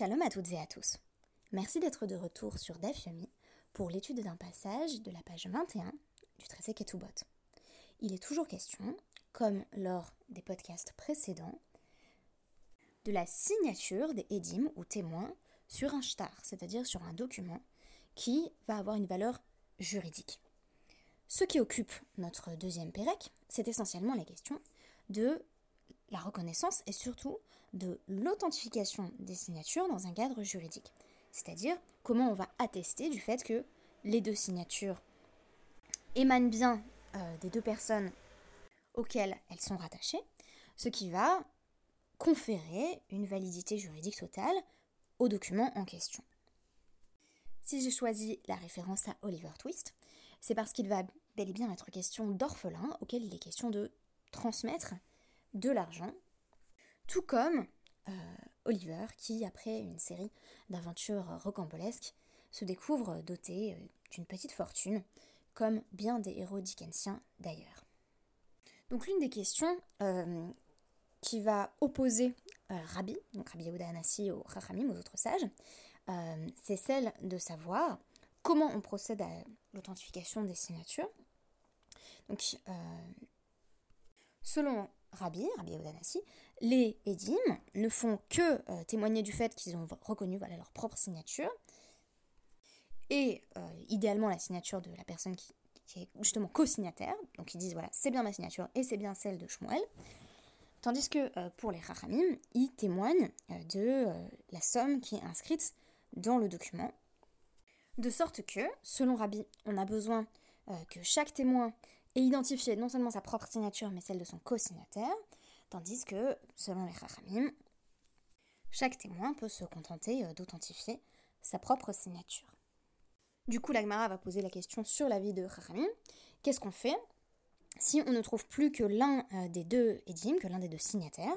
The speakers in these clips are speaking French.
Shalom à toutes et à tous. Merci d'être de retour sur DAF pour l'étude d'un passage de la page 21 du traité Ketubot. Il est toujours question, comme lors des podcasts précédents, de la signature des édimes ou témoins sur un shtar, c'est-à-dire sur un document qui va avoir une valeur juridique. Ce qui occupe notre deuxième pérec, c'est essentiellement la question de la reconnaissance et surtout de l'authentification des signatures dans un cadre juridique. C'est-à-dire comment on va attester du fait que les deux signatures émanent bien euh, des deux personnes auxquelles elles sont rattachées, ce qui va conférer une validité juridique totale au document en question. Si j'ai choisi la référence à Oliver Twist, c'est parce qu'il va bel et bien être question d'orphelins auxquels il est question de transmettre de l'argent, tout comme euh, Oliver qui, après une série d'aventures rocambolesques, se découvre doté euh, d'une petite fortune, comme bien des héros dickensiens d'ailleurs. Donc l'une des questions euh, qui va opposer Rabbi, donc Rabbi Yehuda Anassi aux Chachamim, aux autres sages, c'est celle de savoir comment on procède à l'authentification des signatures. Donc, selon Rabbi, Rabbi Odanassi, les Edim ne font que euh, témoigner du fait qu'ils ont reconnu leur propre signature, et euh, idéalement la signature de la personne qui, est justement co-signataire, donc ils disent voilà, c'est bien ma signature et c'est bien celle de Shmuel, tandis que euh, pour les Rachamim, ils témoignent de la somme qui est inscrite dans le document, de sorte que, selon Rabbi, on a besoin que chaque témoin et identifier non seulement sa propre signature, mais celle de son co-signataire, tandis que, selon les Chachamim, chaque témoin peut se contenter euh, d'authentifier sa propre signature. Du coup, l'Agmara va poser la question sur la vie de Chachamim. Qu'est-ce qu'on fait si on ne trouve plus que l'un euh, des deux édimes, que l'un des deux signataires?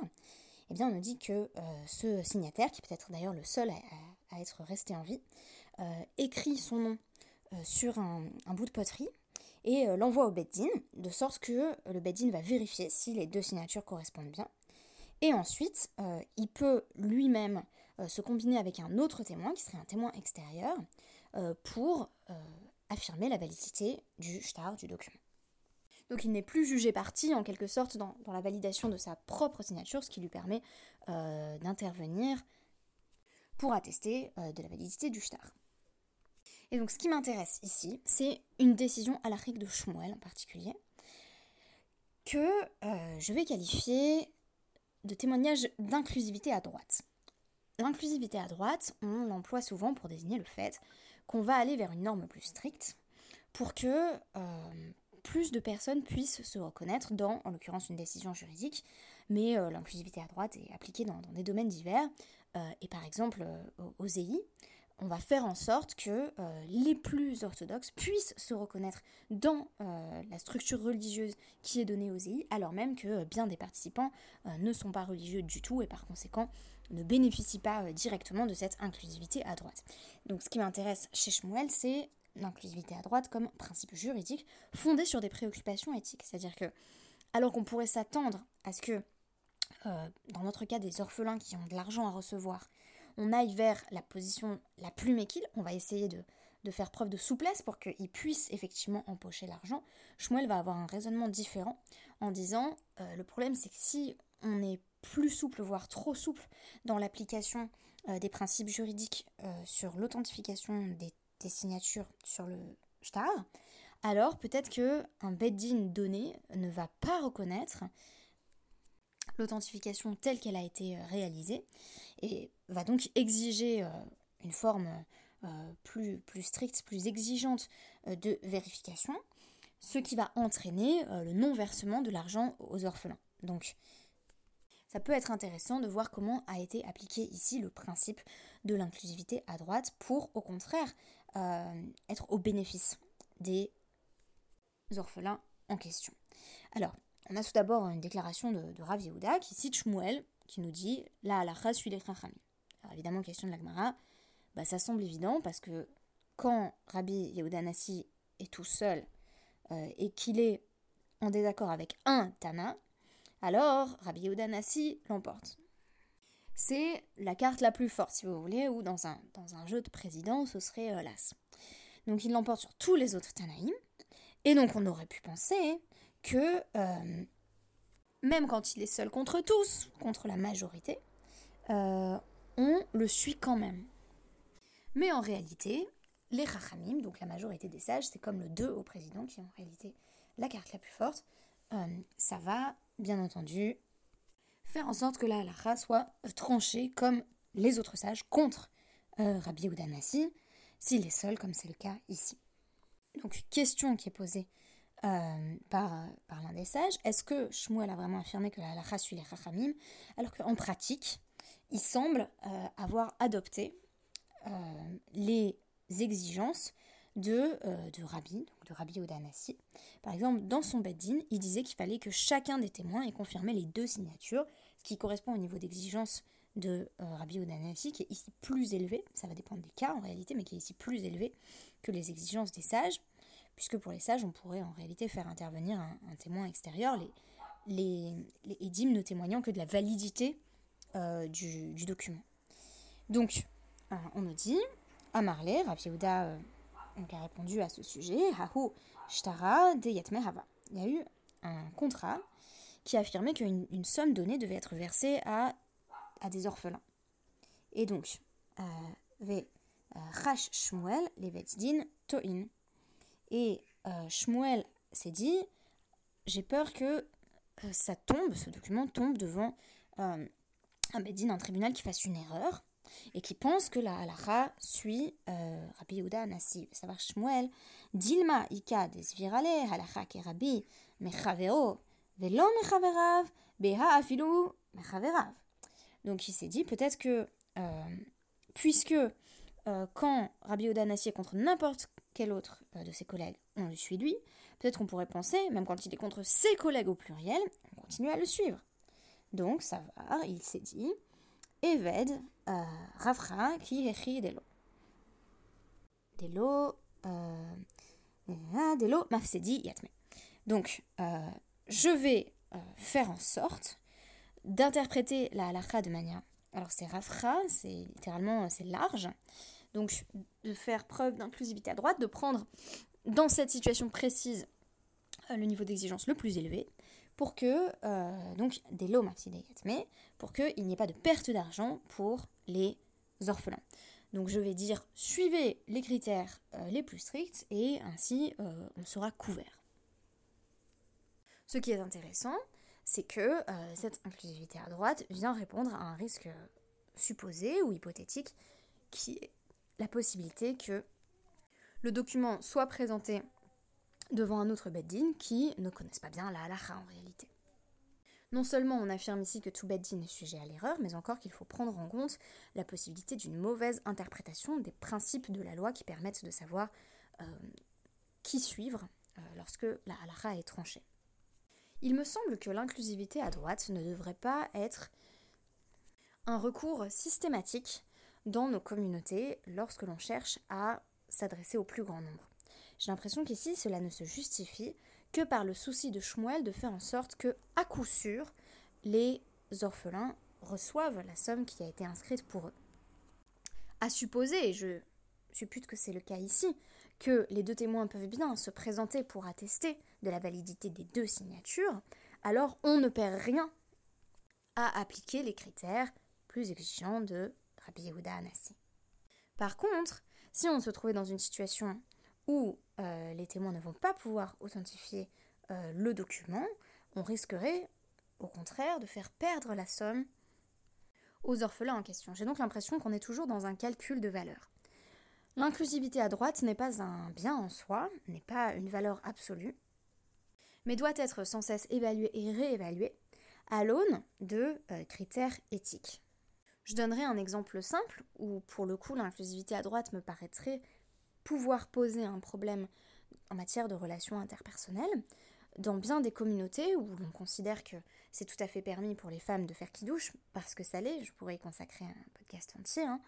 Eh bien, on nous dit que euh, ce signataire, qui peut être d'ailleurs le seul à, être resté en vie, écrit son nom sur un bout de poterie et euh, l'envoie au Beddin, de sorte que euh, le Beddin va vérifier si les deux signatures correspondent bien. Et ensuite, euh, il peut lui-même se combiner avec un autre témoin, qui serait un témoin extérieur, pour affirmer la validité du shtar, du document. Donc il n'est plus jugé parti en quelque sorte dans, dans, la validation de sa propre signature, ce qui lui permet d'intervenir pour attester de la validité du shtar. Et donc ce qui m'intéresse ici, c'est une décision à l'Afrique de Shmuel en particulier, que euh, je vais qualifier de témoignage d'inclusivité à droite. L'inclusivité à droite, on l'emploie souvent pour désigner le fait qu'on va aller vers une norme plus stricte pour que euh, plus de personnes puissent se reconnaître dans, en l'occurrence, une décision juridique, mais euh, l'inclusivité à droite est appliquée dans, des domaines divers, et par exemple aux EI, on va faire en sorte que euh, les plus orthodoxes puissent se reconnaître dans euh, la structure religieuse qui est donnée aux EI, alors même que euh, bien des participants ne sont pas religieux du tout et par conséquent ne bénéficient pas directement de cette inclusivité à droite. Donc ce qui m'intéresse chez Shmuel, c'est l'inclusivité à droite comme principe juridique fondé sur des préoccupations éthiques. C'est-à-dire que, alors qu'on pourrait s'attendre à ce que, dans notre cas, des orphelins qui ont de l'argent à recevoir, on aille vers la position la plus méquille, on va essayer de, faire preuve de souplesse pour qu'il puisse effectivement empocher l'argent, Shmuel va avoir un raisonnement différent en disant euh, le problème c'est que si on est plus souple, voire trop souple dans l'application euh, des principes juridiques euh, sur l'authentification des, signatures sur le shtar, alors peut-être que un beddin donné ne va pas reconnaître l'authentification telle qu'elle a été euh, réalisée et va donc exiger euh, une forme euh, plus, plus stricte, plus exigeante de vérification, ce qui va entraîner le non-versement de l'argent aux orphelins. Donc, ça peut être intéressant de voir comment a été appliqué ici le principe de l'inclusivité à droite pour, au contraire, être au bénéfice des orphelins en question. Alors, on a tout d'abord une déclaration de, de Rav Yehuda qui cite Shmuel, qui nous dit La halacha suit les chachamim. Alors évidemment, question de l'Agmara, bah, ça semble évident parce que quand Rabbi Yehuda Nassi est tout seul euh, et qu'il est en désaccord avec un Tana, alors Rabbi Yehuda Nassi l'emporte. c'est la carte la plus forte, si vous voulez, ou dans un, dans un jeu de président, ce serait l'As. Donc il l'emporte sur tous les autres Tanaïm. Et donc on aurait pu penser que même quand il est seul contre tous, contre la majorité, on le suit quand même. Mais en réalité, les Rachamim, donc la majorité des sages, c'est comme le 2 au président, qui est en réalité la carte la plus forte, euh, ça va, bien entendu, faire en sorte que la halakha soit tranchée comme les autres sages contre euh, Rabbi Udanasi, s'il est seul, comme c'est le cas ici. Donc, question qui est posée euh, par, par l'un des sages, est-ce que Shmuel a vraiment affirmé que la halakha suit les Rachamim, alors qu'en pratique, il semble avoir adopté les exigences de, euh, de Rabbi, donc de Rabbi Odanassi. Par exemple, dans son Beddin, il disait qu'il fallait que chacun des témoins ait confirmé les deux signatures, ce qui correspond au niveau d'exigence de euh, Rabbi Odanassi, qui est ici plus élevé, ça va dépendre des cas en réalité, mais qui est ici plus élevé que les exigences des sages, puisque pour les sages, on pourrait en réalité faire intervenir un, témoin extérieur, les, les, ne témoignant que de la validité euh, du, document. Donc, on nous dit, Amarle, Rav Yehuda euh, a répondu à ce sujet, Shtara. Il y a eu un contrat qui affirmait qu'une une somme donnée devait être versée à, à des orphelins. Et donc, euh, euh, To'in. Et euh, Shmuel s'est dit, j'ai peur que ça tombe, ce document tombe devant un Beddin, un tribunal qui fasse une erreur et qui pense que la halakha suit euh, Rabbi Yehuda Nassi. Savoir Shmuel, Dilma Ika desvirale halakha ke Rabbi mechavero velo mechaverav beha afilu mechaverav. Donc il s'est dit peut-être que euh, puisque euh, quand Rabbi Yehuda Nassi est contre n'importe quel autre de ses collègues, on le suit lui, peut-être qu'on pourrait penser, même quand il est contre ses collègues au pluriel, on continue à le suivre. Donc ça va, il s'est dit, Eved euh, Rafra qui écrit des lots. Des lots, euh, des lots mafsedi yatme. Donc, euh, je vais faire en sorte d'interpréter la halakha de manière. Alors, c'est Rafra, c'est littéralement c'est large. Donc, de faire preuve d'inclusivité à droite, de prendre dans cette situation précise le niveau d'exigence le plus élevé, pour que, euh, donc des lots mais pour qu'il n'y ait pas de perte d'argent pour les orphelins. Donc je vais dire suivez les critères euh, les plus stricts et ainsi euh, on sera couvert. Ce qui est intéressant, c'est que cette inclusivité à droite vient répondre à un risque supposé ou hypothétique qui est la possibilité que le document soit présenté devant un autre beddin qui ne connaissent pas bien la halakha en réalité. Non seulement on affirme ici que tout beddin est sujet à l'erreur, mais encore qu'il faut prendre en compte la possibilité d'une mauvaise interprétation des principes de la loi qui permettent de savoir euh, qui suivre euh, lorsque la halakha est tranchée. Il me semble que l'inclusivité à droite ne devrait pas être un recours systématique dans nos communautés lorsque l'on cherche à s'adresser au plus grand nombre. J'ai l'impression qu'ici, cela ne se justifie que par le souci de Shmuel de faire en sorte que, à coup sûr, les orphelins reçoivent la somme qui a été inscrite pour eux. À supposer, et je suppute que c'est le cas ici, que les deux témoins peuvent bien se présenter pour attester de la validité des deux signatures, alors on ne perd rien à appliquer les critères plus exigeants de Par contre, si on se trouvait dans une situation où euh, les témoins ne vont pas pouvoir authentifier euh, le document, on risquerait au contraire de faire perdre la somme aux orphelins en question. J'ai donc l'impression qu'on est toujours dans un calcul de valeur. L'inclusivité à droite n'est pas un bien en soi, n'est pas une valeur absolue, mais doit être sans cesse évaluée et réévaluée à l'aune de euh, critères éthiques. Je donnerai un exemple simple où pour le coup l'inclusivité à droite me paraîtrait pouvoir poser un problème en matière de relations interpersonnelles. Dans bien des communautés où l'on considère que c'est tout à fait permis pour les femmes de faire qui douche, parce que ça l'est, je pourrais y consacrer un podcast entier, hein,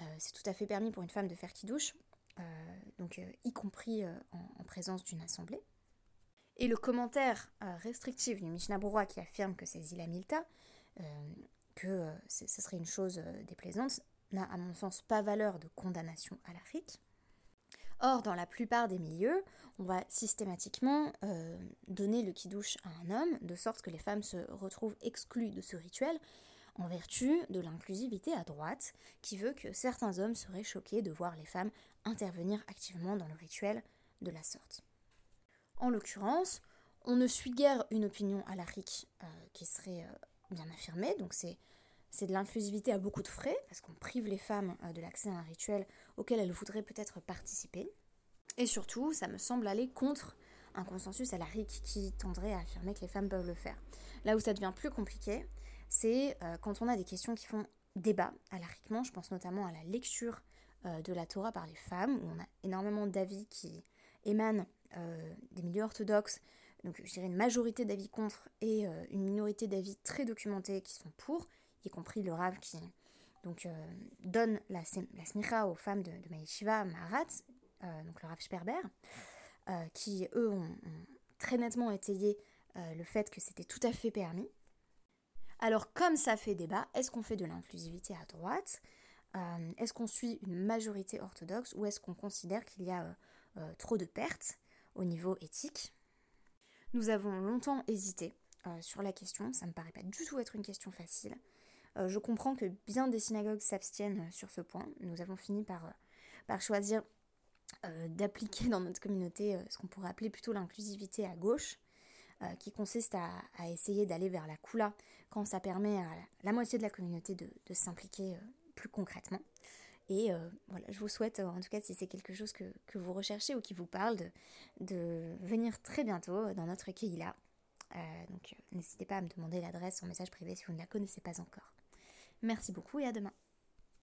euh, c'est tout à fait permis pour une femme de faire qui douche, euh, donc euh, y compris en, présence d'une assemblée. Et le commentaire restrictif du Mishnah qui affirme que c'est Zila Milta, que ce serait une chose déplaisante n'a à mon sens pas valeur de condamnation à la RIC. Or, dans la plupart des milieux, on va systématiquement donner le qui-douche à un homme, de sorte que les femmes se retrouvent exclues de ce rituel, en vertu de l'inclusivité à droite, qui veut que certains hommes seraient choqués de voir les femmes intervenir activement dans le rituel de la sorte. En l'occurrence, on ne suit guère une opinion à euh, qui serait euh, bien affirmée, donc c'est, de l'inclusivité à beaucoup de frais, parce qu'on prive les femmes euh, de l'accès à un rituel auquel elles voudraient peut-être participer. Et surtout, ça me semble aller contre un consensus à qui tendrait à affirmer que les femmes peuvent le faire. Là où ça devient plus compliqué, c'est quand on a des questions qui font débat à je pense notamment à la lecture de la Torah par les femmes, où on a énormément d'avis qui émanent des milieux orthodoxes, donc je dirais une majorité d'avis contre et euh, une minorité d'avis très documentés qui sont pour, y compris le Rav qui donc, euh, donne la, la smicha aux femmes de, de Maïshiva, Maharat, euh, donc le Rav Sperber, qui eux ont, très nettement étayé le fait que c'était tout à fait permis. Alors comme ça fait débat, est-ce qu'on fait de l'inclusivité à droite? Est-ce qu'on suit une majorité orthodoxe ou est-ce qu'on considère qu'il y a trop de pertes au niveau éthique? Nous avons longtemps hésité euh, sur la question, ça ne me paraît pas du tout être une question facile. Euh, je comprends que bien des synagogues s'abstiennent euh, sur ce point. Nous avons fini par, choisir d'appliquer dans notre communauté ce qu'on pourrait appeler plutôt l'inclusivité à gauche, qui consiste à, essayer d'aller vers la Kula quand ça permet à la moitié de la communauté de, s'impliquer plus concrètement. Et voilà, je vous souhaite, en tout cas, si c'est quelque chose que, vous recherchez ou qui vous parle, de, venir très bientôt dans notre Keila. Euh, donc n'hésitez pas à me demander l'adresse en message privé si vous ne la connaissez pas encore. Merci beaucoup et à demain.